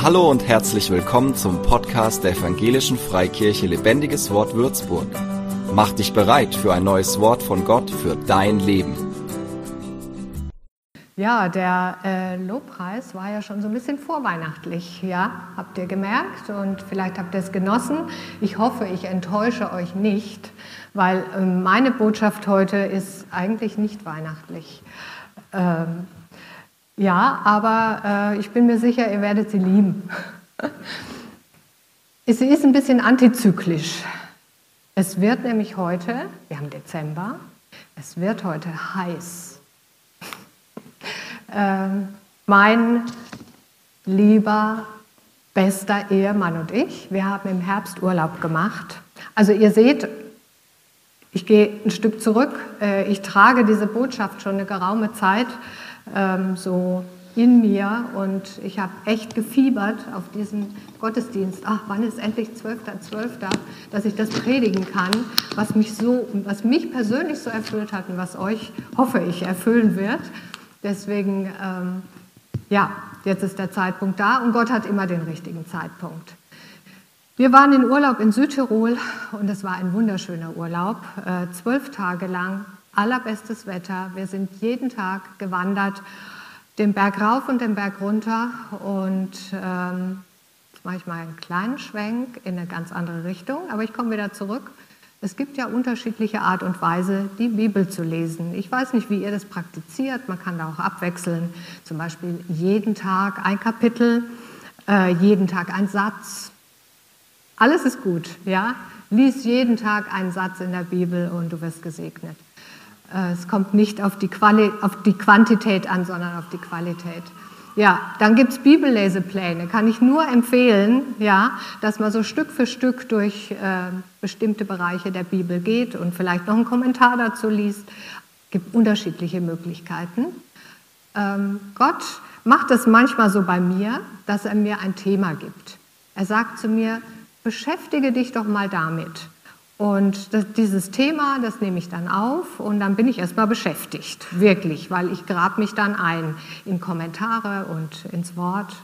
Hallo und herzlich willkommen zum Podcast der Evangelischen Freikirche Lebendiges Wort Würzburg. Mach dich bereit für ein neues Wort von Gott für dein Leben. Ja, der äh, Lobpreis war ja schon so ein bisschen vorweihnachtlich, ja, habt ihr gemerkt und vielleicht habt ihr es genossen. Ich hoffe, ich enttäusche euch nicht, weil äh, meine Botschaft heute ist eigentlich nicht weihnachtlich. Ähm, ja, aber äh, ich bin mir sicher, ihr werdet sie lieben. sie ist ein bisschen antizyklisch. Es wird nämlich heute, wir haben Dezember, es wird heute heiß. Ähm, mein lieber bester Ehemann und ich, wir haben im Herbst Urlaub gemacht. Also ihr seht, ich gehe ein Stück zurück. Äh, ich trage diese Botschaft schon eine geraume Zeit ähm, so in mir und ich habe echt gefiebert auf diesen Gottesdienst. Ach, wann ist endlich 12.12., .12., dass ich das predigen kann, was mich so, was mich persönlich so erfüllt hat und was euch, hoffe ich, erfüllen wird. Deswegen, ähm, ja, jetzt ist der Zeitpunkt da und Gott hat immer den richtigen Zeitpunkt. Wir waren in Urlaub in Südtirol und es war ein wunderschöner Urlaub, äh, zwölf Tage lang allerbestes Wetter. Wir sind jeden Tag gewandert, den Berg rauf und den Berg runter. Und ähm, jetzt mache ich mal einen kleinen Schwenk in eine ganz andere Richtung, aber ich komme wieder zurück. Es gibt ja unterschiedliche Art und Weise, die Bibel zu lesen. Ich weiß nicht, wie ihr das praktiziert. Man kann da auch abwechseln. Zum Beispiel jeden Tag ein Kapitel, äh, jeden Tag ein Satz. Alles ist gut, ja. Lies jeden Tag einen Satz in der Bibel und du wirst gesegnet. Äh, es kommt nicht auf die, Quali auf die Quantität an, sondern auf die Qualität. Ja, dann gibt es Bibellesepläne. Kann ich nur empfehlen, ja, dass man so Stück für Stück durch äh, bestimmte Bereiche der Bibel geht und vielleicht noch einen Kommentar dazu liest. Es gibt unterschiedliche Möglichkeiten. Ähm, Gott macht es manchmal so bei mir, dass er mir ein Thema gibt. Er sagt zu mir, beschäftige dich doch mal damit. Und das, dieses Thema, das nehme ich dann auf und dann bin ich erstmal beschäftigt, wirklich, weil ich grab mich dann ein in Kommentare und ins Wort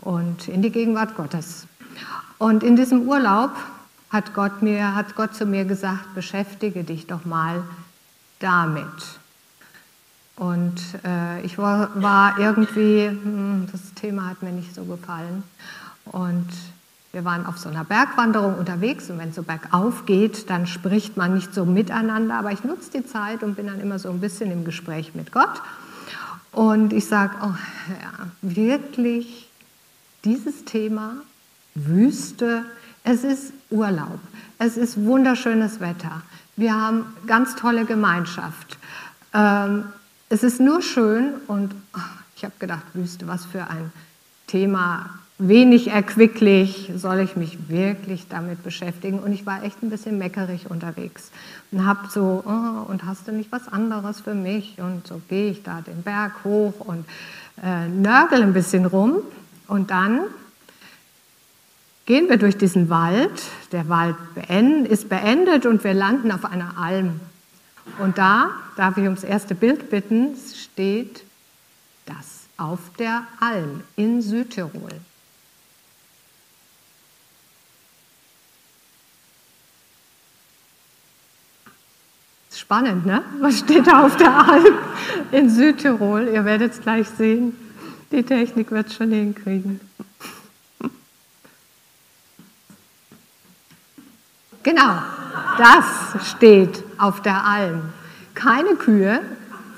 und in die Gegenwart Gottes. Und in diesem Urlaub hat Gott, mir, hat Gott zu mir gesagt, beschäftige dich doch mal damit. Und äh, ich war, war irgendwie, hm, das Thema hat mir nicht so gefallen. Und wir waren auf so einer Bergwanderung unterwegs und wenn es so bergauf geht, dann spricht man nicht so miteinander, aber ich nutze die Zeit und bin dann immer so ein bisschen im Gespräch mit Gott. Und ich sage, oh ja, wirklich dieses Thema, Wüste, es ist Urlaub, es ist wunderschönes Wetter, wir haben ganz tolle Gemeinschaft. Ähm, es ist nur schön und oh, ich habe gedacht, Wüste, was für ein Thema wenig erquicklich, soll ich mich wirklich damit beschäftigen? Und ich war echt ein bisschen meckerig unterwegs und habe so, oh, und hast du nicht was anderes für mich? Und so gehe ich da den Berg hoch und äh, nörgel ein bisschen rum. Und dann gehen wir durch diesen Wald. Der Wald ist beendet und wir landen auf einer Alm. Und da, darf ich ums erste Bild bitten, steht das auf der Alm in Südtirol. Spannend, ne? Was steht da auf der Alm in Südtirol? Ihr werdet es gleich sehen. Die Technik wird es schon hinkriegen. Genau, das steht auf der Alm. Keine Kühe,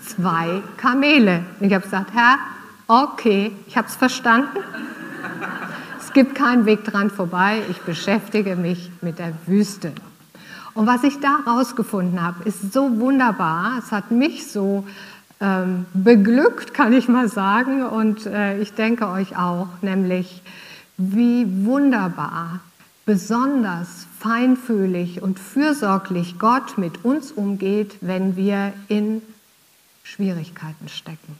zwei Kamele. Und ich habe gesagt, Herr, okay, ich habe es verstanden. Es gibt keinen Weg dran vorbei. Ich beschäftige mich mit der Wüste. Und was ich da rausgefunden habe, ist so wunderbar. Es hat mich so ähm, beglückt, kann ich mal sagen. Und äh, ich denke euch auch, nämlich wie wunderbar, besonders feinfühlig und fürsorglich Gott mit uns umgeht, wenn wir in Schwierigkeiten stecken.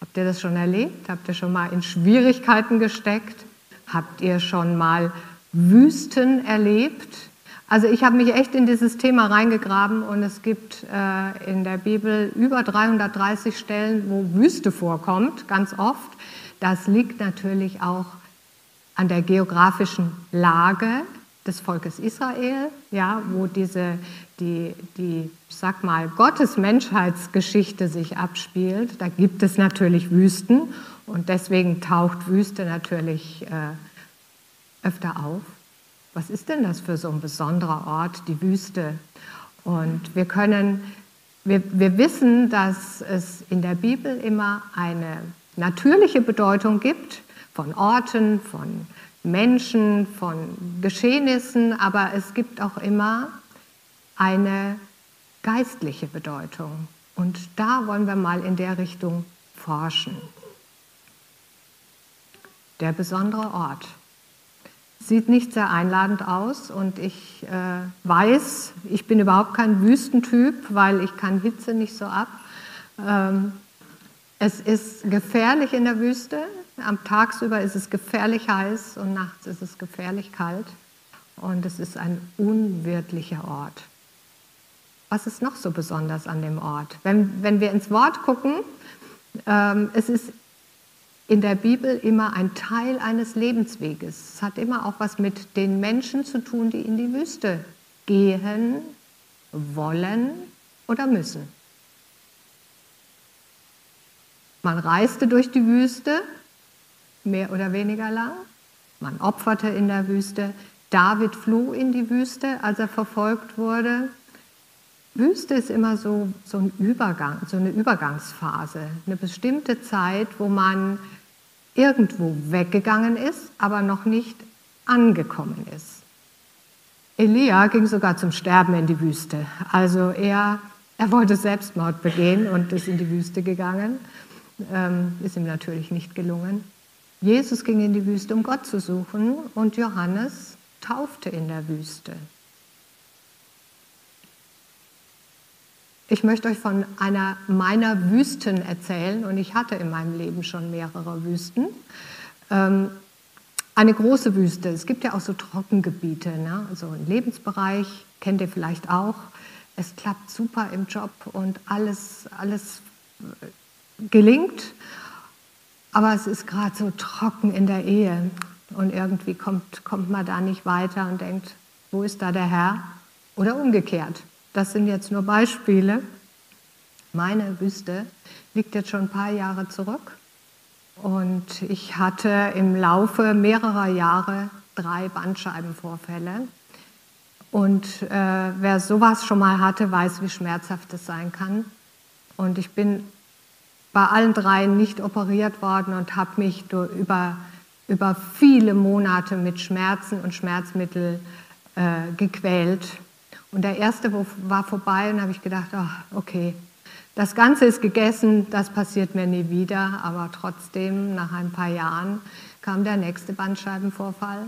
Habt ihr das schon erlebt? Habt ihr schon mal in Schwierigkeiten gesteckt? Habt ihr schon mal Wüsten erlebt? Also ich habe mich echt in dieses Thema reingegraben und es gibt äh, in der Bibel über 330 Stellen, wo Wüste vorkommt, ganz oft. Das liegt natürlich auch an der geografischen Lage des Volkes Israel, ja, wo diese, die, die, sag mal, Gottes-Menschheitsgeschichte sich abspielt. Da gibt es natürlich Wüsten und deswegen taucht Wüste natürlich äh, öfter auf. Was ist denn das für so ein besonderer Ort, die Wüste? Und wir können, wir, wir wissen, dass es in der Bibel immer eine natürliche Bedeutung gibt von Orten, von Menschen, von Geschehnissen, aber es gibt auch immer eine geistliche Bedeutung. Und da wollen wir mal in der Richtung forschen. Der besondere Ort sieht nicht sehr einladend aus und ich äh, weiß, ich bin überhaupt kein Wüstentyp, weil ich kann Hitze nicht so ab. Ähm, es ist gefährlich in der Wüste. Am Tagsüber ist es gefährlich heiß und nachts ist es gefährlich kalt. Und es ist ein unwirtlicher Ort. Was ist noch so besonders an dem Ort? Wenn, wenn wir ins Wort gucken, ähm, es ist in der Bibel immer ein Teil eines Lebensweges. Es hat immer auch was mit den Menschen zu tun, die in die Wüste gehen, wollen oder müssen. Man reiste durch die Wüste, mehr oder weniger lang. Man opferte in der Wüste. David floh in die Wüste, als er verfolgt wurde. Wüste ist immer so, so, ein Übergang, so eine Übergangsphase, eine bestimmte Zeit, wo man irgendwo weggegangen ist, aber noch nicht angekommen ist. Elia ging sogar zum Sterben in die Wüste. Also er, er wollte Selbstmord begehen und ist in die Wüste gegangen ähm, ist ihm natürlich nicht gelungen. Jesus ging in die Wüste, um Gott zu suchen und Johannes taufte in der Wüste. Ich möchte euch von einer meiner Wüsten erzählen und ich hatte in meinem Leben schon mehrere Wüsten. Ähm, eine große Wüste. Es gibt ja auch so Trockengebiete, ne? so ein Lebensbereich, kennt ihr vielleicht auch. Es klappt super im Job und alles, alles gelingt, aber es ist gerade so trocken in der Ehe und irgendwie kommt, kommt man da nicht weiter und denkt, wo ist da der Herr? Oder umgekehrt. Das sind jetzt nur Beispiele. Meine Wüste liegt jetzt schon ein paar Jahre zurück und ich hatte im Laufe mehrerer Jahre drei Bandscheibenvorfälle. Und äh, wer sowas schon mal hatte, weiß, wie schmerzhaft es sein kann. Und ich bin bei allen dreien nicht operiert worden und habe mich über, über viele Monate mit Schmerzen und Schmerzmittel äh, gequält. Und der erste war vorbei und habe ich gedacht, oh, okay, das Ganze ist gegessen, das passiert mir nie wieder. Aber trotzdem, nach ein paar Jahren, kam der nächste Bandscheibenvorfall.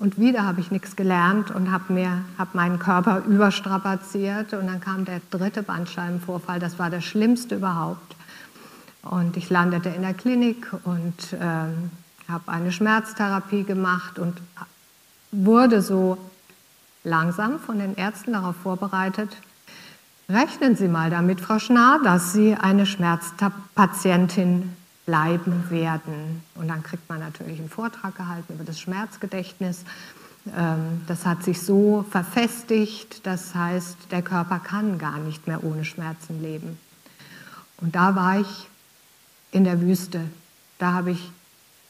Und wieder habe ich nichts gelernt und habe hab meinen Körper überstrapaziert. Und dann kam der dritte Bandscheibenvorfall. Das war der schlimmste überhaupt. Und ich landete in der Klinik und äh, habe eine Schmerztherapie gemacht und wurde so langsam von den Ärzten darauf vorbereitet, rechnen Sie mal damit, Frau Schnarr, dass Sie eine Schmerzpatientin bleiben werden. Und dann kriegt man natürlich einen Vortrag gehalten über das Schmerzgedächtnis. Ähm, das hat sich so verfestigt, das heißt, der Körper kann gar nicht mehr ohne Schmerzen leben. Und da war ich in der Wüste. Da habe ich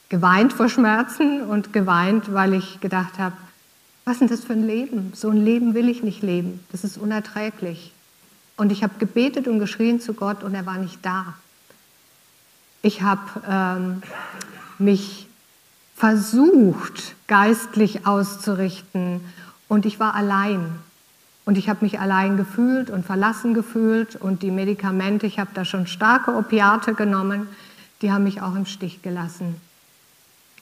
geweint vor Schmerzen und geweint, weil ich gedacht habe, was ist denn das für ein Leben? So ein Leben will ich nicht leben. Das ist unerträglich. Und ich habe gebetet und geschrien zu Gott und er war nicht da. Ich habe ähm, mich versucht, geistlich auszurichten und ich war allein. Und ich habe mich allein gefühlt und verlassen gefühlt und die Medikamente, ich habe da schon starke Opiate genommen, die haben mich auch im Stich gelassen.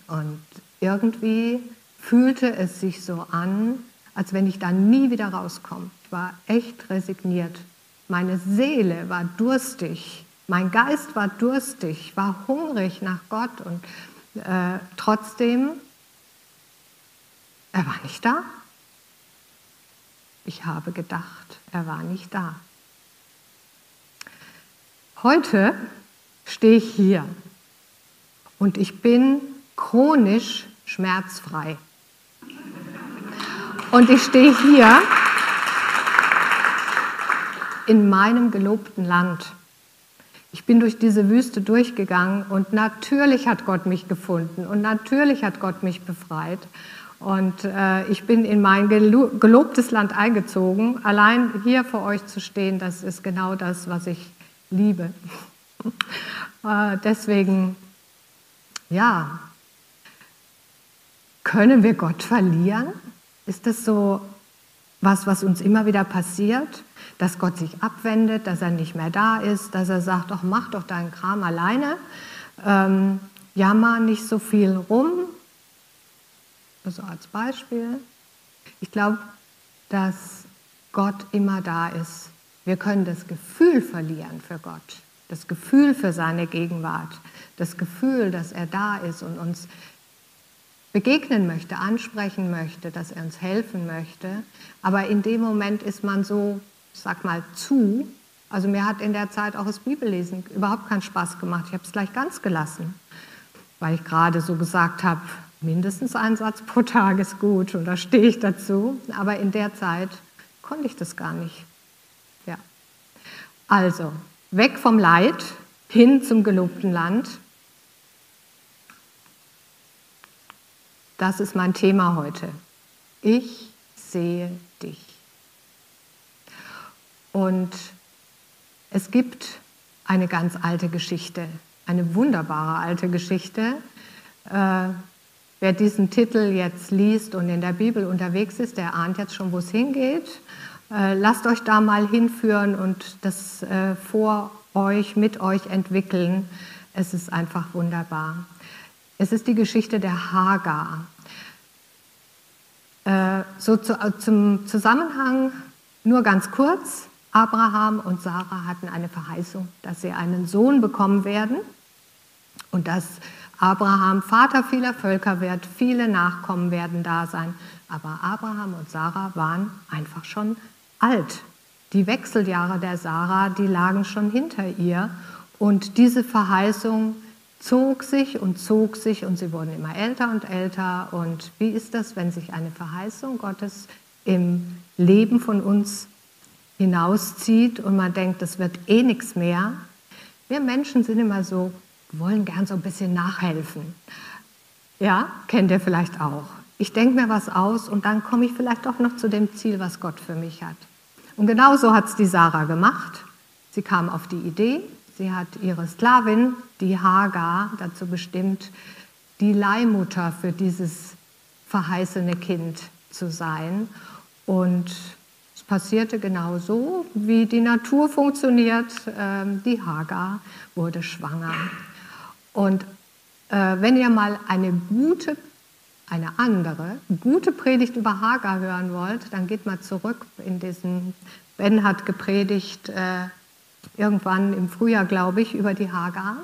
Und irgendwie fühlte es sich so an, als wenn ich da nie wieder rauskomme. Ich war echt resigniert. Meine Seele war durstig, mein Geist war durstig, war hungrig nach Gott und äh, trotzdem, er war nicht da. Ich habe gedacht, er war nicht da. Heute stehe ich hier und ich bin chronisch schmerzfrei. Und ich stehe hier in meinem gelobten Land. Ich bin durch diese Wüste durchgegangen und natürlich hat Gott mich gefunden und natürlich hat Gott mich befreit. Und äh, ich bin in mein gelobtes Land eingezogen. Allein hier vor euch zu stehen, das ist genau das, was ich liebe. äh, deswegen, ja, können wir Gott verlieren? Ist das so was, was uns immer wieder passiert? Dass Gott sich abwendet, dass er nicht mehr da ist, dass er sagt, doch mach doch deinen Kram alleine, ähm, jammer nicht so viel rum. Also als Beispiel. Ich glaube, dass Gott immer da ist. Wir können das Gefühl verlieren für Gott, das Gefühl für seine Gegenwart, das Gefühl, dass er da ist und uns begegnen möchte, ansprechen möchte, dass er uns helfen möchte. Aber in dem Moment ist man so, ich sag mal, zu. Also mir hat in der Zeit auch das Bibellesen überhaupt keinen Spaß gemacht. Ich habe es gleich ganz gelassen, weil ich gerade so gesagt habe, mindestens ein Satz pro Tag ist gut und da stehe ich dazu. Aber in der Zeit konnte ich das gar nicht. Ja. Also, weg vom Leid hin zum gelobten Land. Das ist mein Thema heute. Ich sehe dich. Und es gibt eine ganz alte Geschichte, eine wunderbare alte Geschichte. Äh, wer diesen Titel jetzt liest und in der Bibel unterwegs ist, der ahnt jetzt schon, wo es hingeht. Äh, lasst euch da mal hinführen und das äh, vor euch, mit euch entwickeln. Es ist einfach wunderbar. Es ist die Geschichte der Hagar. Äh, so zu, äh, zum Zusammenhang nur ganz kurz. Abraham und Sarah hatten eine Verheißung, dass sie einen Sohn bekommen werden und dass Abraham Vater vieler Völker wird, viele Nachkommen werden da sein. Aber Abraham und Sarah waren einfach schon alt. Die Wechseljahre der Sarah, die lagen schon hinter ihr. Und diese Verheißung zog sich und zog sich und sie wurden immer älter und älter. Und wie ist das, wenn sich eine Verheißung Gottes im Leben von uns hinauszieht und man denkt, das wird eh nichts mehr? Wir Menschen sind immer so, wollen gern so ein bisschen nachhelfen. Ja, kennt ihr vielleicht auch. Ich denke mir was aus und dann komme ich vielleicht auch noch zu dem Ziel, was Gott für mich hat. Und genau so hat es die Sarah gemacht. Sie kam auf die Idee, Sie hat ihre Sklavin, die Hagar, dazu bestimmt, die Leihmutter für dieses verheißene Kind zu sein. Und es passierte genau so, wie die Natur funktioniert. Ähm, die Hagar wurde schwanger. Und äh, wenn ihr mal eine gute, eine andere, gute Predigt über Hagar hören wollt, dann geht mal zurück in diesen, Ben hat gepredigt, äh, irgendwann im Frühjahr, glaube ich, über die Hagar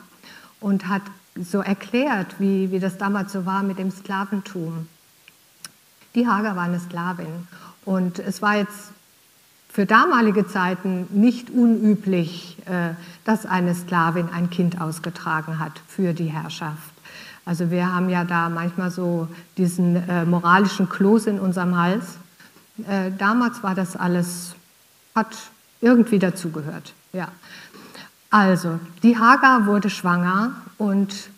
und hat so erklärt, wie, wie das damals so war mit dem Sklaventum. Die Hagar war eine Sklavin und es war jetzt für damalige Zeiten nicht unüblich, äh, dass eine Sklavin ein Kind ausgetragen hat für die Herrschaft. Also wir haben ja da manchmal so diesen äh, moralischen Kloß in unserem Hals. Äh, damals war das alles, hat irgendwie dazugehört. Ja. Also, die Hagar wurde schwanger und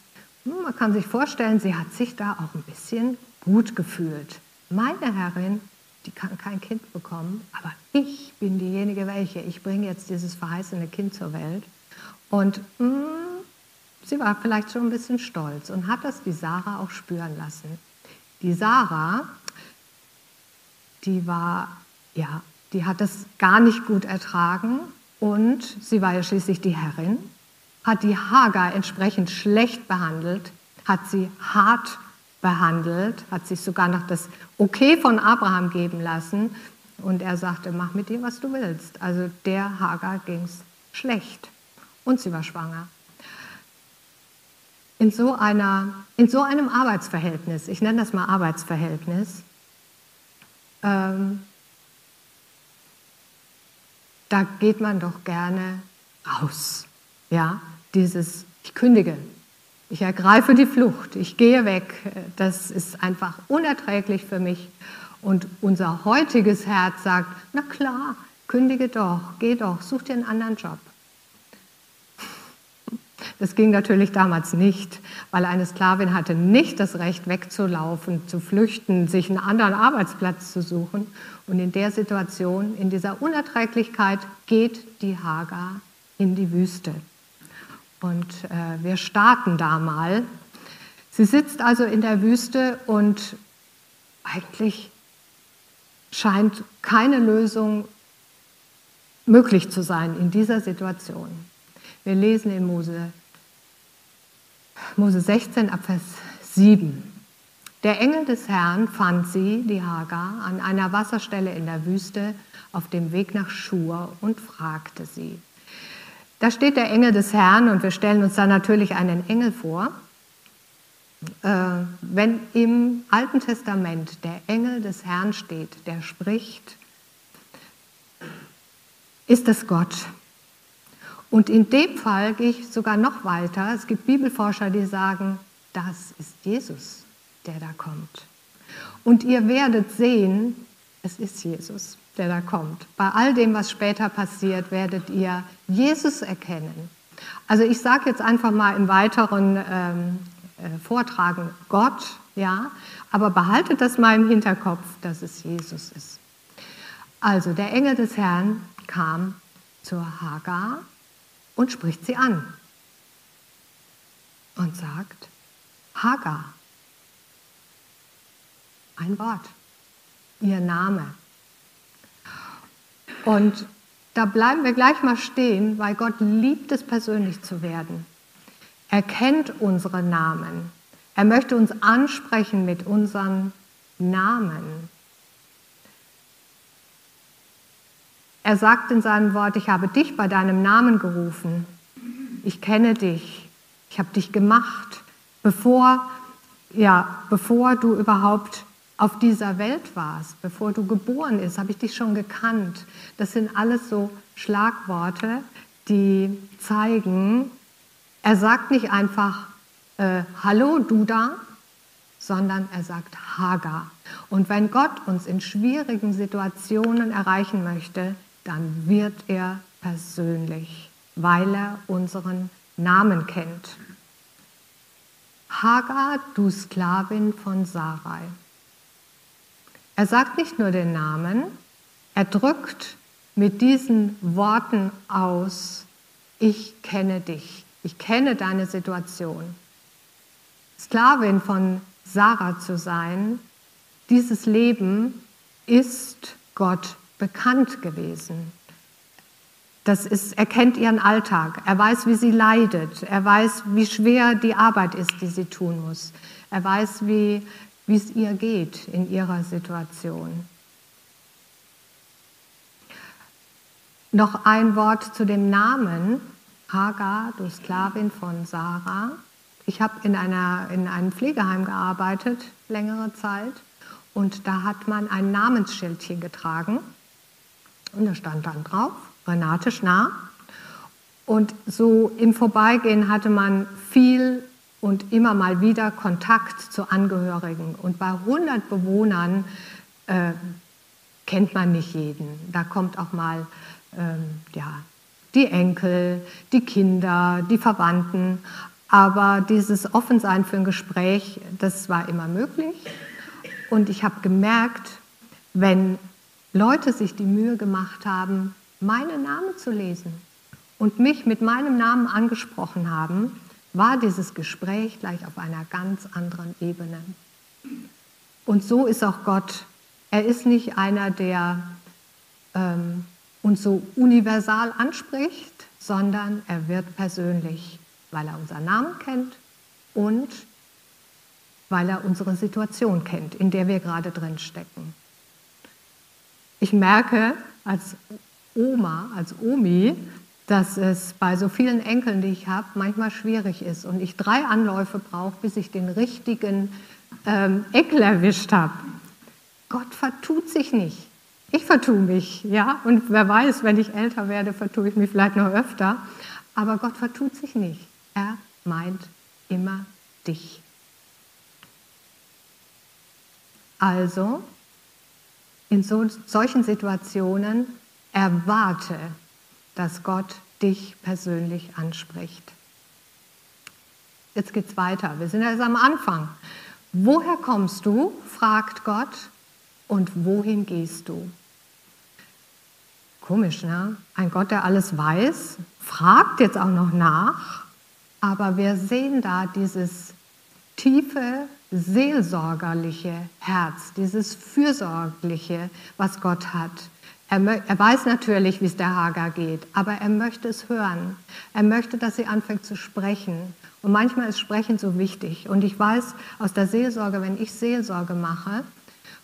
hm, man kann sich vorstellen, sie hat sich da auch ein bisschen gut gefühlt. Meine Herrin, die kann kein Kind bekommen, aber ich bin diejenige welche. Ich bringe jetzt dieses verheißene Kind zur Welt. Und mh, hm, sie war vielleicht schon ein bisschen stolz und hat das die Sarah auch spüren lassen. Die Sarah, die war, ja, die hat das gar nicht gut ertragen und sie war ja schließlich die Herrin, hat die Hagar entsprechend schlecht behandelt, hat sie hart behandelt, hat sich sogar noch das Okay von Abraham geben lassen. Und er sagte, mach mit dir, was du willst. Also der Hagar ging es schlecht. Und sie war schwanger. In so, einer, in so einem Arbeitsverhältnis, ich nenne das mal Arbeitsverhältnis, ähm, da geht man doch gerne raus. Ja, dieses, ich kündige, Ich ergreife die Flucht, ich gehe weg. Das ist einfach unerträglich für mich. Und unser heutiges Herz sagt, na klar, kündige doch, geh doch, such dir einen anderen Job. Das ging natürlich damals nicht, weil eine Sklavin hatte nicht das Recht wegzulaufen, zu flüchten, sich einen anderen Arbeitsplatz zu suchen. Und in der Situation, in dieser Unerträglichkeit geht die Hagar in die Wüste. Und äh, wir starten da mal. Sie sitzt also in der Wüste und eigentlich scheint keine Lösung möglich zu sein in dieser Situation. Wir lesen in Mose, Mose 16 ab Vers 7. Der Engel des Herrn fand sie, die Hagar, an einer Wasserstelle in der Wüste auf dem Weg nach Schur und fragte sie. Da steht der Engel des Herrn und wir stellen uns da natürlich einen Engel vor. Äh, wenn im Alten Testament der Engel des Herrn steht, der spricht, ist es Gott. Und in dem Fall gehe ich sogar noch weiter. Es gibt Bibelforscher, die sagen, das ist Jesus, der da kommt. Und ihr werdet sehen, es ist Jesus, der da kommt. Bei all dem, was später passiert, werdet ihr Jesus erkennen. Also ich sage jetzt einfach mal im weiteren ähm, äh, Vortragen Gott, ja, aber behaltet das mal im Hinterkopf, dass es Jesus ist. Also der Engel des Herrn kam zur Hagar und spricht sie an und sagt, Hagar, ein Wort, ihr Name. Und da bleiben wir gleich mal stehen, weil Gott liebt es, persönlich zu werden. Er kennt unsere Namen. Er möchte uns ansprechen mit unseren Namen. Er sagt in seinem Wort, ich habe dich bei deinem Namen gerufen. Ich kenne dich. Ich habe dich gemacht, bevor, ja, bevor du überhaupt auf dieser Welt warst, bevor du geboren bist, habe ich dich schon gekannt. Das sind alles so Schlagworte, die zeigen, er sagt nicht einfach, äh, hallo du da, sondern er sagt Hagar. Und wenn Gott uns in schwierigen Situationen erreichen möchte, dann wird er persönlich, weil er unseren Namen kennt. Hagar, du Sklavin von Sarai. Er sagt nicht nur den Namen, er drückt mit diesen Worten aus, ich kenne dich, ich kenne deine Situation. Sklavin von Sarah zu sein, dieses Leben ist Gott bekannt gewesen. Das ist, er kennt ihren Alltag, er weiß, wie sie leidet, er weiß, wie schwer die Arbeit ist, die sie tun muss, er weiß, wie, es ihr geht in ihrer Situation. Noch ein Wort zu dem Namen Hagar, du Sklavin von Sarah. Ich habe in, in einem Pflegeheim gearbeitet, längere Zeit, und da hat man ein Namensschildchen getragen. Und da stand dann drauf, Renate Schnarr. Und so im Vorbeigehen hatte man viel und immer mal wieder Kontakt zu Angehörigen. Und bei 100 Bewohnern äh, kennt man nicht jeden. Da kommt auch mal ähm, ja, die Enkel, die Kinder, die Verwandten. Aber dieses Offensein für ein Gespräch, das war immer möglich. Und ich habe gemerkt, wenn Leute sich die Mühe gemacht haben, meinen Namen zu lesen und mich mit meinem Namen angesprochen haben, war dieses Gespräch gleich auf einer ganz anderen Ebene. Und so ist auch Gott. Er ist nicht einer, der ähm, uns so universal anspricht, sondern er wird persönlich, weil er unseren Namen kennt und weil er unsere Situation kennt, in der wir gerade drin stecken. Ich merke als Oma, als Omi, dass es bei so vielen Enkeln, die ich habe, manchmal schwierig ist und ich drei Anläufe brauche, bis ich den richtigen ähm, Enkel erwischt habe. Gott vertut sich nicht. Ich vertue mich, ja, und wer weiß, wenn ich älter werde, vertue ich mich vielleicht noch öfter, aber Gott vertut sich nicht. Er meint immer dich. Also, in so, solchen Situationen erwarte, dass Gott dich persönlich anspricht. Jetzt geht es weiter. Wir sind erst am Anfang. Woher kommst du? fragt Gott. Und wohin gehst du? Komisch, ne? Ein Gott, der alles weiß, fragt jetzt auch noch nach, aber wir sehen da dieses tiefe, seelsorgerliche Herz, dieses fürsorgliche, was Gott hat. Er, er, weiß natürlich, wie es der Hagar geht, aber er möchte es hören. Er möchte, dass sie anfängt zu sprechen. Und manchmal ist Sprechen so wichtig. Und ich weiß aus der Seelsorge, wenn ich Seelsorge mache,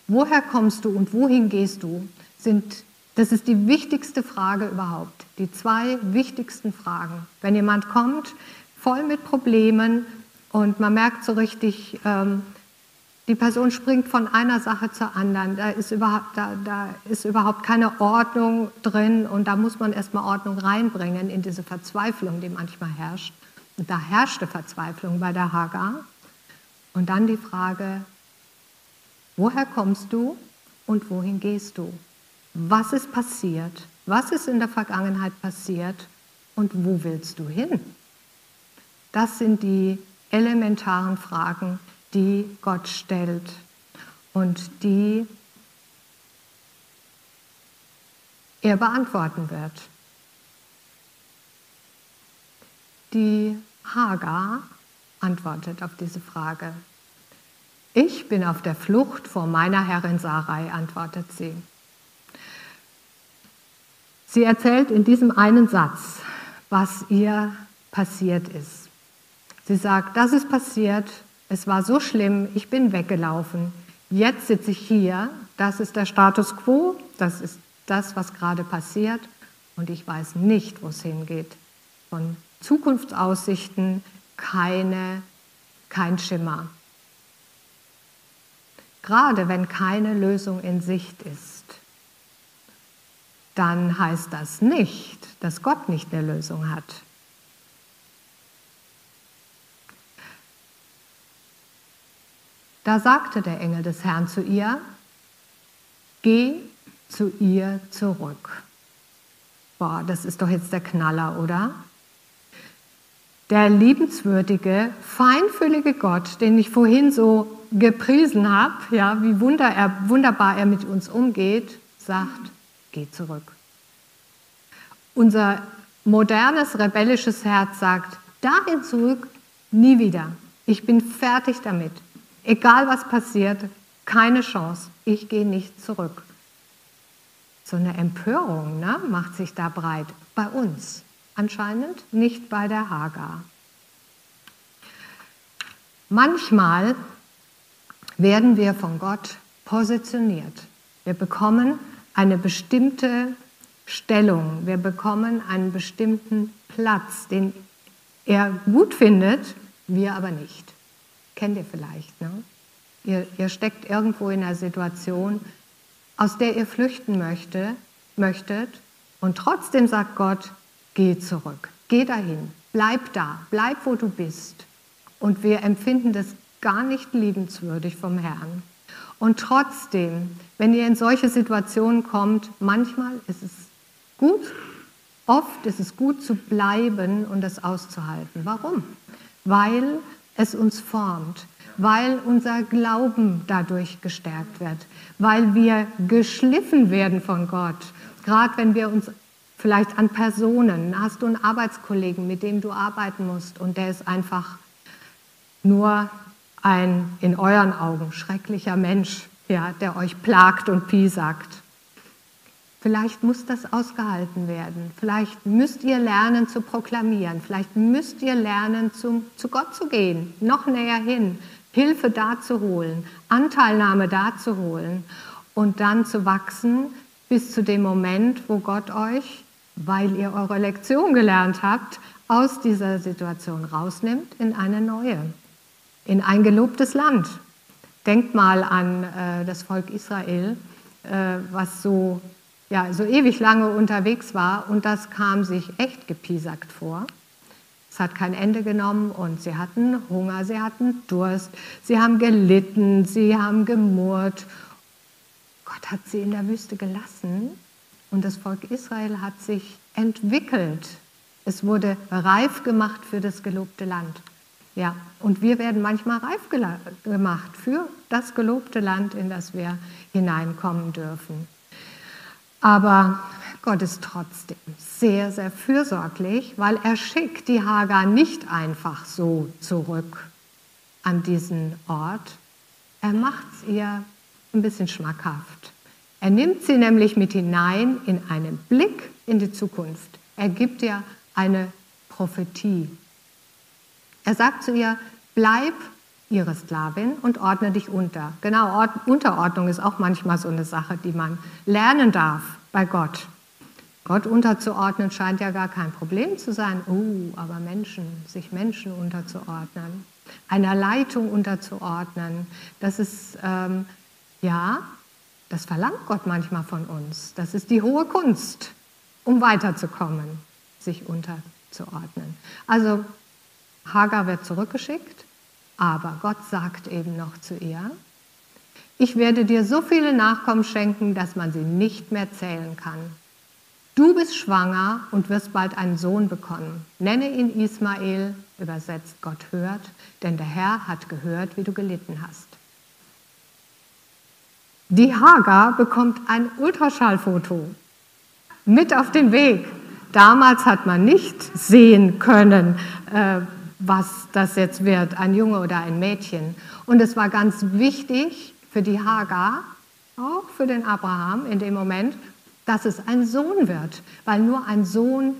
woher kommst du und wohin gehst du, sind, das ist die wichtigste Frage überhaupt. Die zwei wichtigsten Fragen. Wenn jemand kommt, voll mit Problemen und man merkt so richtig, ähm, die Person springt von einer Sache zur anderen. Da ist, überhaupt, da, da ist überhaupt keine Ordnung drin und da muss man erstmal Ordnung reinbringen in diese Verzweiflung, die manchmal herrscht. Und da herrschte Verzweiflung bei der Hagar. Und dann die Frage, woher kommst du und wohin gehst du? Was ist passiert? Was ist in der Vergangenheit passiert und wo willst du hin? Das sind die elementaren Fragen, die Gott stellt und die er beantworten wird. Die Hagar antwortet auf diese Frage. Ich bin auf der Flucht vor meiner Herrin Sarai, antwortet sie. Sie erzählt in diesem einen Satz, was ihr passiert ist. Sie sagt, das ist passiert, es war so schlimm, ich bin weggelaufen. Jetzt sitze ich hier, das ist der Status quo, das ist das, was gerade passiert und ich weiß nicht, wo es hingeht. Von Zukunftsaussichten keine, kein Schimmer. Gerade wenn keine Lösung in Sicht ist, dann heißt das nicht, dass Gott nicht eine Lösung hat. Da sagte der Engel des Herrn zu ihr, geh zu ihr zurück. Boah, das ist doch jetzt der Knaller, oder? Der liebenswürdige, feinfühlige Gott, den ich vorhin so gepriesen habe, ja, wie wunder er, wunderbar er mit uns umgeht, sagt, geh zurück. Unser modernes, rebellisches Herz sagt, dahin zurück, nie wieder. Ich bin fertig damit. Egal was passiert, keine Chance, ich gehe nicht zurück. So eine Empörung ne, macht sich da breit bei uns. Anscheinend nicht bei der Hagar. Manchmal werden wir von Gott positioniert. Wir bekommen eine bestimmte Stellung, wir bekommen einen bestimmten Platz, den er gut findet, wir aber nicht. Kennt ihr vielleicht. Ne? Ihr, ihr steckt irgendwo in einer Situation, aus der ihr flüchten möchte, möchtet und trotzdem sagt Gott, geh zurück, geh dahin, bleib da, bleib wo du bist. Und wir empfinden das gar nicht liebenswürdig vom Herrn. Und trotzdem, wenn ihr in solche Situationen kommt, manchmal ist es gut, oft ist es gut zu bleiben und das auszuhalten. Warum? Weil es uns formt, weil unser Glauben dadurch gestärkt wird, weil wir geschliffen werden von Gott. Gerade wenn wir uns vielleicht an Personen, hast du einen Arbeitskollegen, mit dem du arbeiten musst und der ist einfach nur ein in euren Augen schrecklicher Mensch, ja, der euch plagt und piesackt. Vielleicht muss das ausgehalten werden. Vielleicht müsst ihr lernen zu proklamieren. Vielleicht müsst ihr lernen, zum, zu Gott zu gehen, noch näher hin, Hilfe da zu holen, Anteilnahme da zu holen und dann zu wachsen bis zu dem Moment, wo Gott euch, weil ihr eure Lektion gelernt habt, aus dieser Situation rausnimmt in eine neue, in ein gelobtes Land. Denkt mal an äh, das Volk Israel, äh, was so ja, so ewig lange unterwegs war und das kam sich echt gepiesackt vor. Es hat kein Ende genommen und sie hatten Hunger, sie hatten Durst, sie haben gelitten, sie haben gemurrt. Gott hat sie in der Wüste gelassen und das Volk Israel hat sich entwickelt. Es wurde reif gemacht für das gelobte Land. Ja, und wir werden manchmal reif gemacht für das gelobte Land, in das wir hineinkommen dürfen. Aber Gott ist trotzdem sehr, sehr fürsorglich, weil er schickt die Hagar nicht einfach so zurück an diesen Ort. Er macht es ihr ein bisschen schmackhaft. Er nimmt sie nämlich mit hinein in einen Blick in die Zukunft. Er gibt ihr eine Prophetie. Er sagt zu ihr, bleib ihre Sklavin und ordne dich unter. Genau, Unterordnung ist auch manchmal so eine Sache, die man lernen darf bei Gott. Gott unterzuordnen scheint ja gar kein Problem zu sein. Oh, aber Menschen, sich Menschen unterzuordnen, einer Leitung unterzuordnen, das ist, ähm, ja, das verlangt Gott manchmal von uns. Das ist die hohe Kunst, um weiterzukommen, sich unterzuordnen. Also Hagar wird zurückgeschickt, aber Gott sagt eben noch zu ihr, ich werde dir so viele Nachkommen schenken, dass man sie nicht mehr zählen kann. Du bist schwanger und wirst bald einen Sohn bekommen. Nenne ihn Ismael, übersetzt Gott hört, denn der Herr hat gehört, wie du gelitten hast. Die Hagar bekommt ein Ultraschallfoto mit auf den Weg. Damals hat man nicht sehen können, äh, was das jetzt wird, ein Junge oder ein Mädchen. Und es war ganz wichtig für die Hagar, auch für den Abraham in dem Moment, dass es ein Sohn wird, weil nur ein Sohn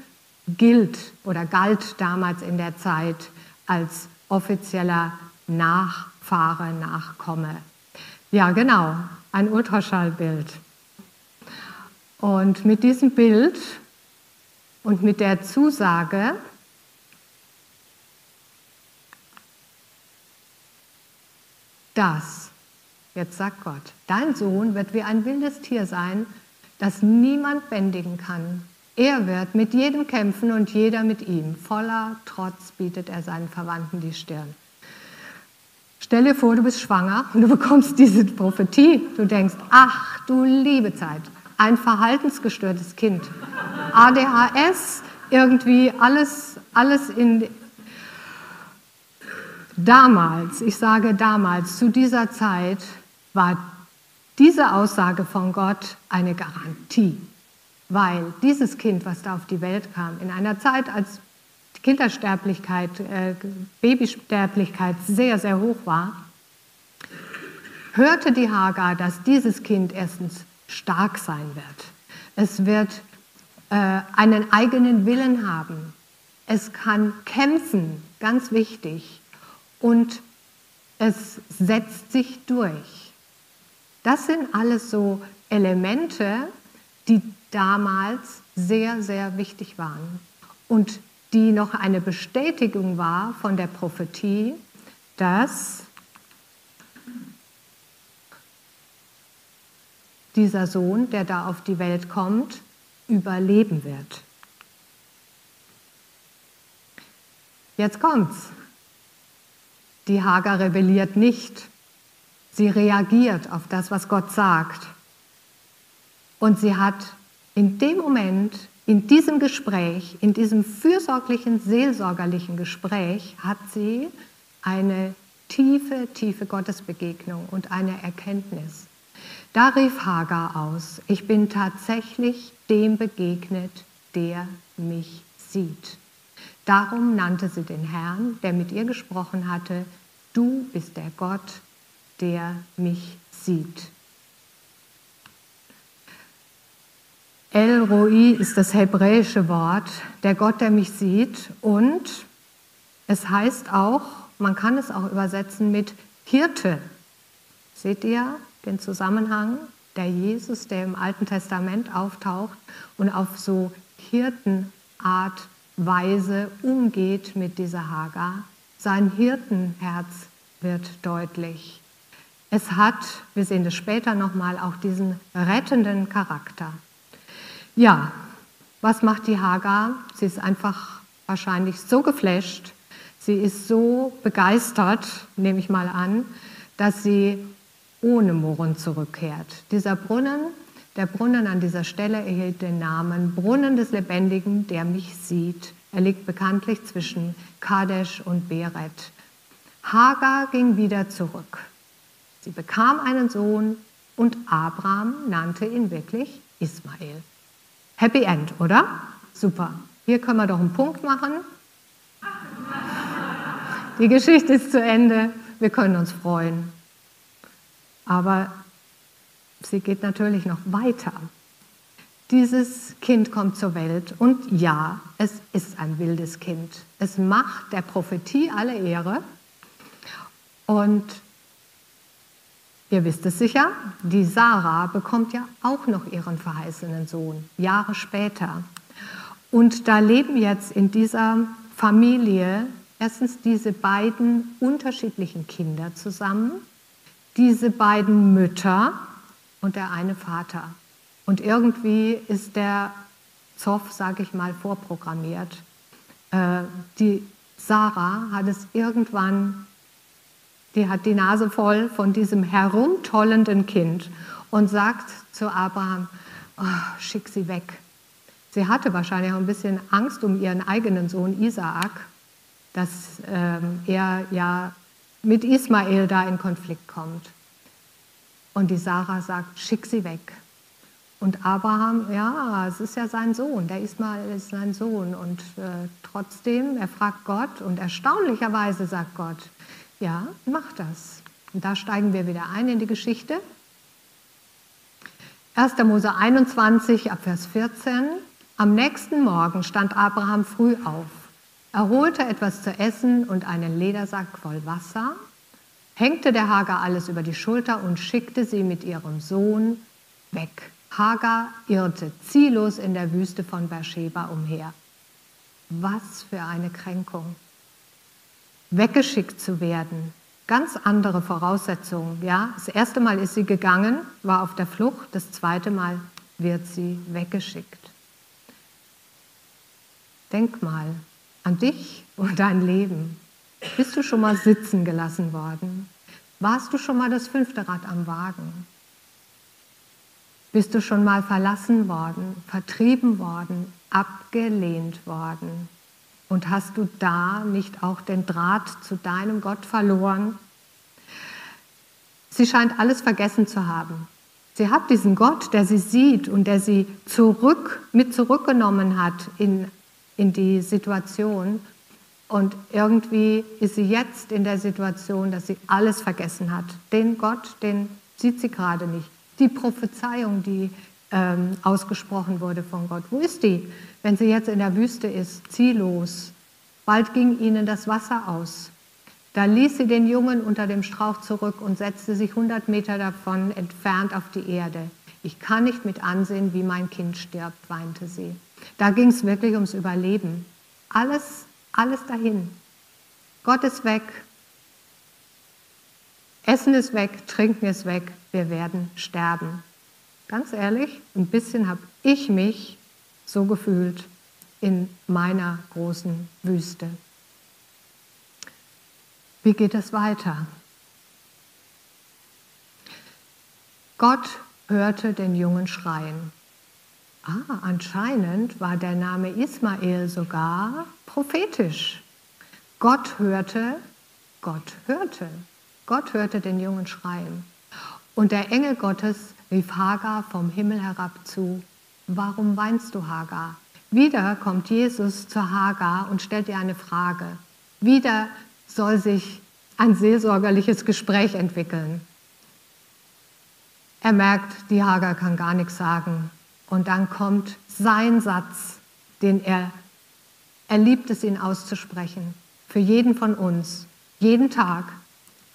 gilt oder galt damals in der Zeit als offizieller Nachfahre, Nachkomme. Ja, genau, ein Ultraschallbild. Und mit diesem Bild und mit der Zusage, dass, jetzt sagt Gott, dein Sohn wird wie ein wildes Tier sein, das niemand bändigen kann. Er wird mit jedem kämpfen und jeder mit ihm. Voller Trotz bietet er seinen Verwandten die Stirn. Stell dir vor, du bist schwanger und du bekommst diese Prophetie. Du denkst, ach du liebe Zeit, ein verhaltensgestörtes Kind. ADHS, irgendwie alles, alles in. Damals, ich sage damals, zu dieser Zeit war diese Aussage von Gott eine Garantie, weil dieses Kind, was da auf die Welt kam, in einer Zeit, als Kindersterblichkeit, äh, Babysterblichkeit sehr, sehr hoch war, hörte die Hagar, dass dieses Kind erstens stark sein wird. Es wird äh, einen eigenen Willen haben. Es kann kämpfen, ganz wichtig. Und es setzt sich durch. Das sind alles so Elemente, die damals sehr, sehr wichtig waren und die noch eine Bestätigung war von der Prophetie, dass dieser Sohn, der da auf die Welt kommt, überleben wird. Jetzt kommt's. Die Hager rebelliert nicht. Sie reagiert auf das, was Gott sagt. Und sie hat in dem Moment, in diesem Gespräch, in diesem fürsorglichen, seelsorgerlichen Gespräch, hat sie eine tiefe, tiefe Gottesbegegnung und eine Erkenntnis. Da rief Hagar aus, ich bin tatsächlich dem begegnet, der mich sieht. Darum nannte sie den Herrn, der mit ihr gesprochen hatte, du bist der Gott, der mich sieht. El Roi ist das hebräische Wort, der Gott, der mich sieht. Und es heißt auch, man kann es auch übersetzen mit Hirte. Seht ihr den Zusammenhang? Der Jesus, der im Alten Testament auftaucht und auf so Hirtenart Weise umgeht mit dieser Hagar. Sein Hirtenherz wird deutlich. Es hat, wir sehen das später nochmal, auch diesen rettenden Charakter. Ja, was macht die Hagar? Sie ist einfach wahrscheinlich so geflasht, sie ist so begeistert, nehme ich mal an, dass sie ohne Murren zurückkehrt. Dieser Brunnen, der Brunnen an dieser Stelle erhielt den Namen Brunnen des Lebendigen, der mich sieht. Er liegt bekanntlich zwischen Kadesh und Beret. Hagar ging wieder zurück. Sie bekam einen Sohn und Abraham nannte ihn wirklich Ismael. Happy End, oder? Super. Hier können wir doch einen Punkt machen. Die Geschichte ist zu Ende. Wir können uns freuen. Aber sie geht natürlich noch weiter. Dieses Kind kommt zur Welt und ja, es ist ein wildes Kind. Es macht der Prophetie alle Ehre. Und ihr wisst es sicher, die Sarah bekommt ja auch noch ihren verheißenen Sohn, Jahre später. Und da leben jetzt in dieser Familie erstens diese beiden unterschiedlichen Kinder zusammen diese beiden Mütter und der eine Vater. Und irgendwie ist der Zoff, sage ich mal, vorprogrammiert. Äh, die Sarah hat es irgendwann, die hat die Nase voll von diesem herumtollenden Kind und sagt zu Abraham, oh, schick sie weg. Sie hatte wahrscheinlich auch ein bisschen Angst um ihren eigenen Sohn Isaak, dass ähm, er ja mit Ismael da in Konflikt kommt. Und die Sarah sagt, schick sie weg. Und Abraham, ja, es ist ja sein Sohn, der Ismael ist sein Sohn. Und äh, trotzdem, er fragt Gott und erstaunlicherweise sagt Gott, ja, mach das. Und da steigen wir wieder ein in die Geschichte. 1. Mose 21, Abvers 14. Am nächsten Morgen stand Abraham früh auf. Er holte etwas zu essen und einen Ledersack voll Wasser, hängte der Hagar alles über die Schulter und schickte sie mit ihrem Sohn weg. Hagar irrte ziellos in der Wüste von Beersheba umher. Was für eine Kränkung. Weggeschickt zu werden, ganz andere Voraussetzungen. Ja, das erste Mal ist sie gegangen, war auf der Flucht, das zweite Mal wird sie weggeschickt. Denk mal, an dich und dein Leben. Bist du schon mal sitzen gelassen worden? Warst du schon mal das fünfte Rad am Wagen? Bist du schon mal verlassen worden, vertrieben worden, abgelehnt worden? Und hast du da nicht auch den Draht zu deinem Gott verloren? Sie scheint alles vergessen zu haben. Sie hat diesen Gott, der sie sieht und der sie zurück, mit zurückgenommen hat in in die Situation. Und irgendwie ist sie jetzt in der Situation, dass sie alles vergessen hat. Den Gott, den sieht sie gerade nicht. Die Prophezeiung, die ähm, ausgesprochen wurde von Gott, wo ist die? Wenn sie jetzt in der Wüste ist, ziellos. Bald ging ihnen das Wasser aus. Da ließ sie den Jungen unter dem Strauch zurück und setzte sich 100 Meter davon entfernt auf die Erde. Ich kann nicht mit ansehen, wie mein Kind stirbt, weinte sie. Da ging es wirklich ums Überleben. Alles, alles dahin. Gott ist weg. Essen ist weg, Trinken ist weg, wir werden sterben. Ganz ehrlich, ein bisschen habe ich mich so gefühlt in meiner großen Wüste. Wie geht es weiter? Gott hörte den Jungen schreien. Ah, anscheinend war der Name Ismael sogar prophetisch. Gott hörte, Gott hörte, Gott hörte den Jungen schreien. Und der Engel Gottes rief Hagar vom Himmel herab zu, warum weinst du, Hagar? Wieder kommt Jesus zu Hagar und stellt ihr eine Frage. Wieder soll sich ein seelsorgerliches Gespräch entwickeln. Er merkt, die Hagar kann gar nichts sagen. Und dann kommt sein Satz, den er, er liebt es, ihn auszusprechen. Für jeden von uns, jeden Tag,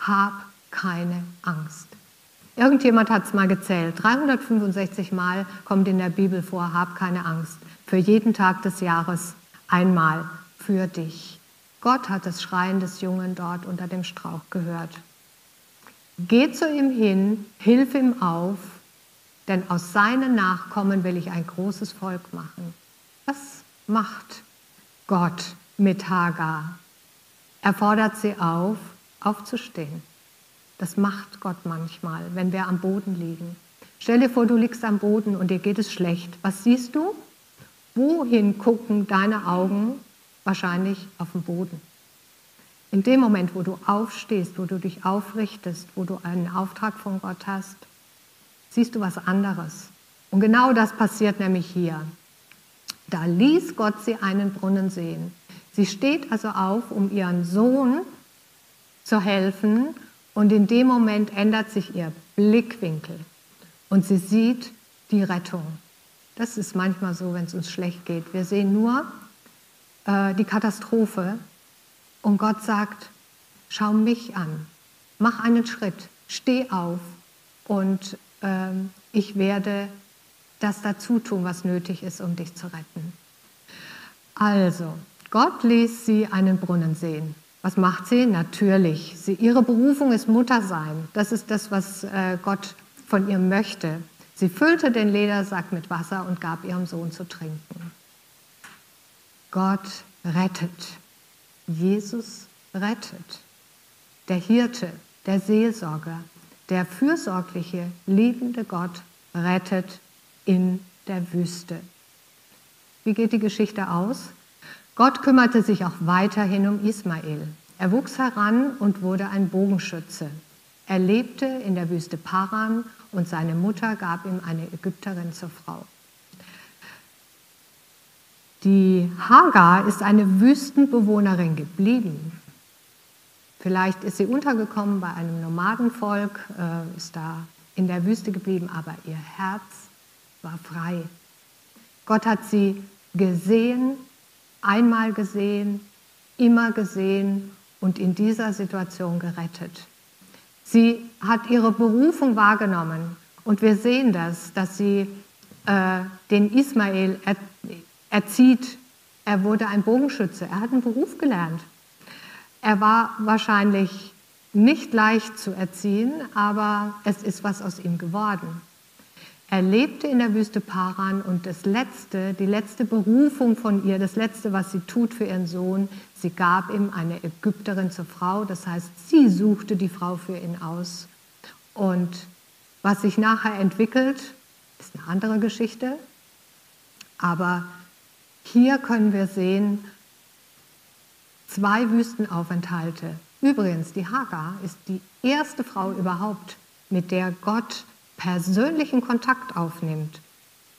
hab keine Angst. Irgendjemand hat es mal gezählt. 365 Mal kommt in der Bibel vor, hab keine Angst. Für jeden Tag des Jahres einmal für dich. Gott hat das Schreien des Jungen dort unter dem Strauch gehört. Geh zu ihm hin, hilf ihm auf denn aus seinen Nachkommen will ich ein großes Volk machen. Das macht Gott mit Hagar. Er fordert sie auf, aufzustehen. Das macht Gott manchmal, wenn wir am Boden liegen. Stell dir vor, du liegst am Boden und dir geht es schlecht. Was siehst du? Wohin gucken deine Augen? Wahrscheinlich auf den Boden. In dem Moment, wo du aufstehst, wo du dich aufrichtest, wo du einen Auftrag von Gott hast, siehst du was anderes. Und genau das passiert nämlich hier. Da ließ Gott sie einen Brunnen sehen. Sie steht also auf, um ihren Sohn zu helfen und in dem Moment ändert sich ihr Blickwinkel und sie sieht die Rettung. Das ist manchmal so, wenn es uns schlecht geht. Wir sehen nur äh, die Katastrophe und Gott sagt, schau mich an, mach einen Schritt, steh auf und äh, ich werde das dazu tun, was nötig ist, um dich zu retten. Also, Gott ließ sie einen Brunnen sehen. Was macht sie? Natürlich. Sie, ihre Berufung ist Muttersein. Das ist das, was äh, Gott von ihr möchte. Sie füllte den Ledersack mit Wasser und gab ihrem Sohn zu trinken. Gott rettet. Jesus rettet. Der Hirte, der Seelsorger, der fürsorgliche, liebende Gott rettet in der Wüste. Wie geht die Geschichte aus? Gott kümmerte sich auch weiterhin um Ismael. Er wuchs heran und wurde ein Bogenschütze. Er lebte in der Wüste Paran und seine Mutter gab ihm eine Ägypterin zur Frau. Die Hagar ist eine Wüstenbewohnerin geblieben. Vielleicht ist sie untergekommen bei einem Nomadenvolk, äh, ist da in der Wüste geblieben, aber ihr Herz war frei. Gott hat sie gesehen, einmal gesehen, immer gesehen und in dieser Situation gerettet. Sie hat ihre Berufung wahrgenommen und wir sehen das, dass sie äh, den Ismael er, erzieht. Er wurde ein Bogenschütze, er hat einen Beruf gelernt. Er war wahrscheinlich nicht leicht zu erziehen, aber es ist was aus ihm geworden. Er lebte in der Wüste Paran und das letzte, die letzte Berufung von ihr, das letzte, was sie tut für ihren Sohn, sie gab ihm eine Ägypterin zur Frau. Das heißt, sie suchte die Frau für ihn aus. Und was sich nachher entwickelt, ist eine andere Geschichte. Aber hier können wir sehen, zwei Wüstenaufenthalte. Übrigens, die Hagar ist die erste Frau überhaupt, mit der Gott persönlichen Kontakt aufnimmt.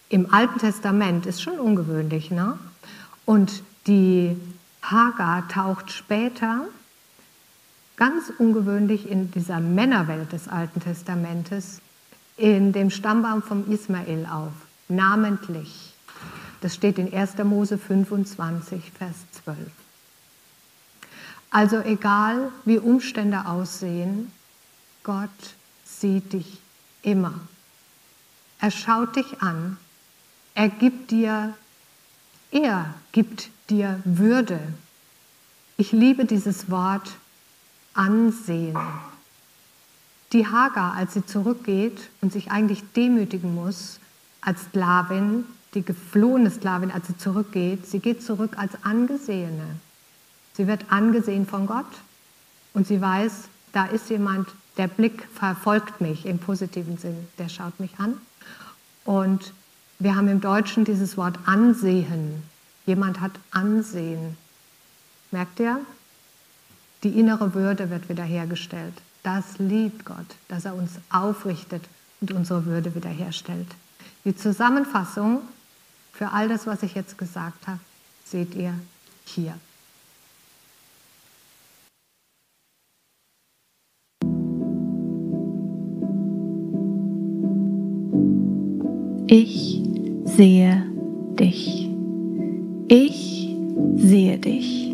Im Alten Testament ist schon ungewöhnlich, ne? Und die Hagar taucht später ganz ungewöhnlich in dieser Männerwelt des Alten Testamentes in dem Stammbaum von Ismael auf, namentlich. Das steht in 1. Mose 25, Vers 12. Also egal, wie Umstände aussehen, Gott sieht dich immer. Er schaut dich an. Er gibt dir, er gibt dir Würde. Ich liebe dieses Wort ansehen. Die Hagar, als sie zurückgeht und sich eigentlich demütigen muss als Sklavin, die geflohene Sklavin, als sie zurückgeht, sie geht zurück als Angesehene. Sie wird angesehen von Gott und sie weiß, da ist jemand, der Blick verfolgt mich im positiven Sinn, der schaut mich an. Und wir haben im Deutschen dieses Wort ansehen. Jemand hat Ansehen. Merkt ihr? Die innere Würde wird wiederhergestellt. Das liebt Gott, dass er uns aufrichtet und unsere Würde wiederherstellt. Die Zusammenfassung für all das, was ich jetzt gesagt habe, seht ihr hier. Ich sehe dich. Ich sehe dich.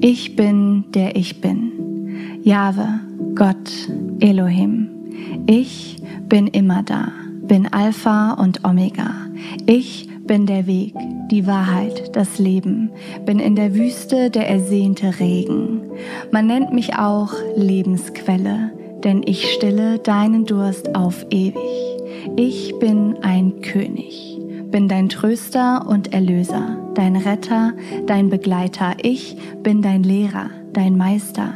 Ich bin der ich bin. Jahwe, Gott, Elohim. Ich bin immer da, bin Alpha und Omega. Ich bin der Weg, die Wahrheit, das Leben, bin in der Wüste der ersehnte Regen. Man nennt mich auch Lebensquelle, denn ich stille deinen Durst auf ewig. Ich bin ein König. bin dein Tröster und Erlöser, dein Retter, dein Begleiter. Ich bin dein Lehrer, dein Meister.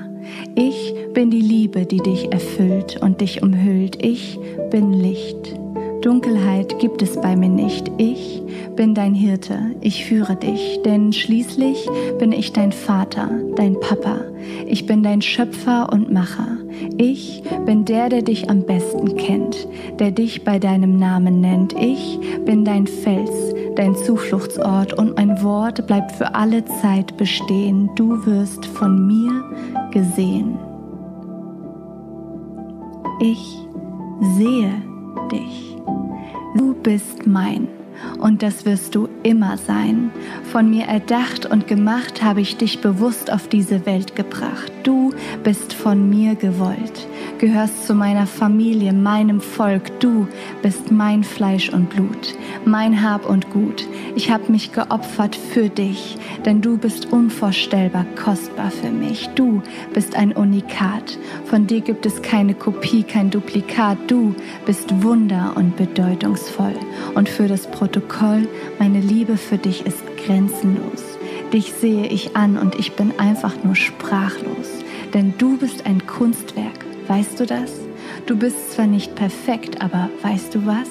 Ich bin die Liebe, die dich erfüllt und dich umhüllt. Ich bin Licht. Dunkelheit gibt es bei mir nicht. Ich bin dein Hirte, ich führe dich, denn schließlich bin ich dein Vater, dein Papa. Ich bin dein Schöpfer und Macher. Ich bin der, der dich am besten kennt, der dich bei deinem Namen nennt. Ich bin dein Fels, dein Zufluchtsort und mein Wort bleibt für alle Zeit bestehen. Du wirst von mir gesehen. Ich sehe dich. Du bist mein und das wirst du immer sein. Von mir erdacht und gemacht habe ich dich bewusst auf diese Welt gebracht. Du bist von mir gewollt gehörst zu meiner Familie, meinem Volk. Du bist mein Fleisch und Blut, mein Hab und Gut. Ich habe mich geopfert für dich, denn du bist unvorstellbar kostbar für mich. Du bist ein Unikat. Von dir gibt es keine Kopie, kein Duplikat. Du bist wunder und bedeutungsvoll. Und für das Protokoll, meine Liebe für dich ist grenzenlos. Dich sehe ich an und ich bin einfach nur sprachlos, denn du bist ein Kunstwerk Weißt du das? Du bist zwar nicht perfekt, aber weißt du was?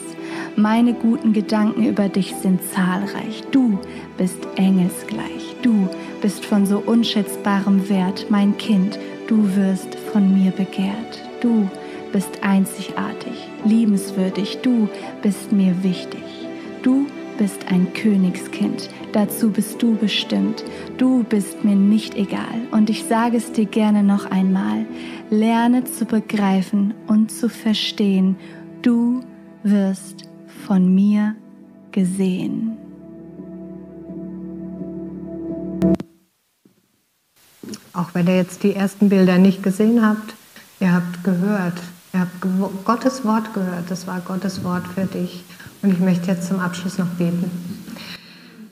Meine guten Gedanken über dich sind zahlreich. Du bist engelsgleich. Du bist von so unschätzbarem Wert, mein Kind. Du wirst von mir begehrt. Du bist einzigartig, liebenswürdig. Du bist mir wichtig. Du bist ein Königskind. Dazu bist du bestimmt. Du bist mir nicht egal. Und ich sage es dir gerne noch einmal. Lerne zu begreifen und zu verstehen. Du wirst von mir gesehen. Auch wenn ihr jetzt die ersten Bilder nicht gesehen habt, ihr habt gehört, ihr habt Gottes Wort gehört, das war Gottes Wort für dich. Und ich möchte jetzt zum Abschluss noch beten.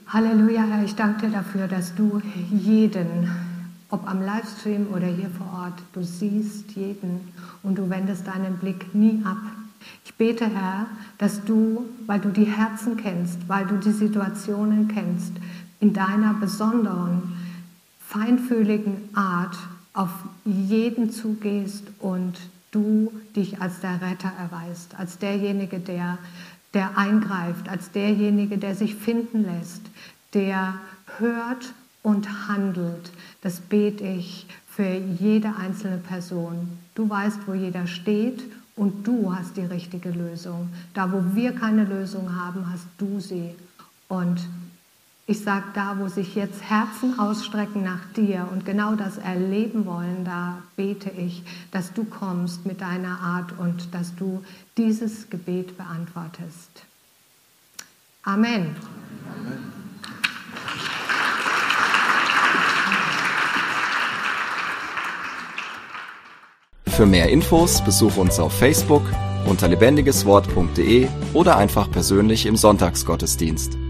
Halleluja, Herr, ich danke dir dafür, dass du jeden, ob am Livestream oder hier vor Ort, du siehst jeden und du wendest deinen Blick nie ab. Ich bete, Herr, dass du, weil du die Herzen kennst, weil du die Situationen kennst, in deiner besonderen, feinfühligen Art auf jeden zugehst und du dich als der Retter erweist, als derjenige, der der eingreift, als derjenige, der sich finden lässt, der hört und handelt. Das bete ich für jede einzelne Person. Du weißt, wo jeder steht und du hast die richtige Lösung. Da, wo wir keine Lösung haben, hast du sie. Und ich sage, da, wo sich jetzt Herzen ausstrecken nach dir und genau das erleben wollen, da bete ich, dass du kommst mit deiner Art und dass du dieses Gebet beantwortest. Amen. Amen. Für mehr Infos besuche uns auf Facebook unter lebendigeswort.de oder einfach persönlich im Sonntagsgottesdienst.